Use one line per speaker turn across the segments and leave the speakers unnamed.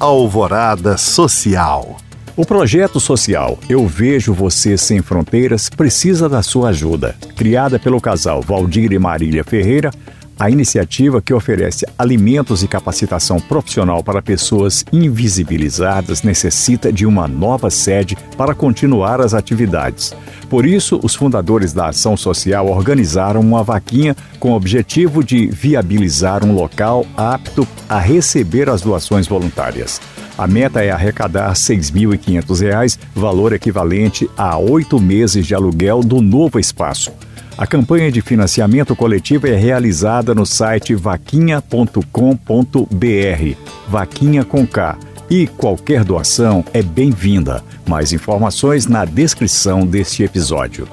Alvorada Social.
O projeto social Eu Vejo Você Sem Fronteiras precisa da sua ajuda. Criada pelo casal Valdir e Marília Ferreira, a iniciativa que oferece alimentos e capacitação profissional para pessoas invisibilizadas necessita de uma nova sede para continuar as atividades. Por isso, os fundadores da Ação Social organizaram uma vaquinha com o objetivo de viabilizar um local apto a receber as doações voluntárias. A meta é arrecadar R$ 6.500, valor equivalente a oito meses de aluguel do novo espaço. A campanha de financiamento coletivo é realizada no site vaquinha.com.br, vaquinha com K, e qualquer doação é bem-vinda. Mais informações na descrição deste episódio.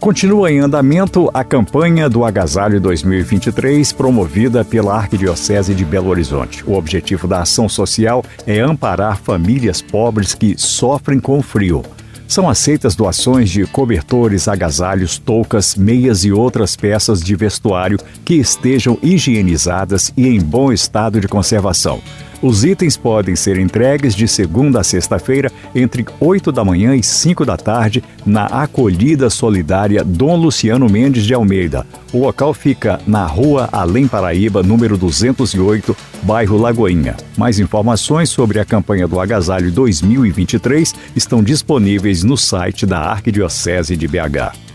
Continua em andamento a campanha do Agasalho 2023, promovida pela Arquidiocese de Belo Horizonte. O objetivo da ação social é amparar famílias pobres que sofrem com o frio. São aceitas doações de cobertores, agasalhos, toucas, meias e outras peças de vestuário que estejam higienizadas e em bom estado de conservação. Os itens podem ser entregues de segunda a sexta-feira, entre 8 da manhã e 5 da tarde, na Acolhida Solidária Dom Luciano Mendes de Almeida. O local fica na Rua Além Paraíba, número 208, bairro Lagoinha. Mais informações sobre a campanha do Agasalho 2023 estão disponíveis no site da Arquidiocese de BH.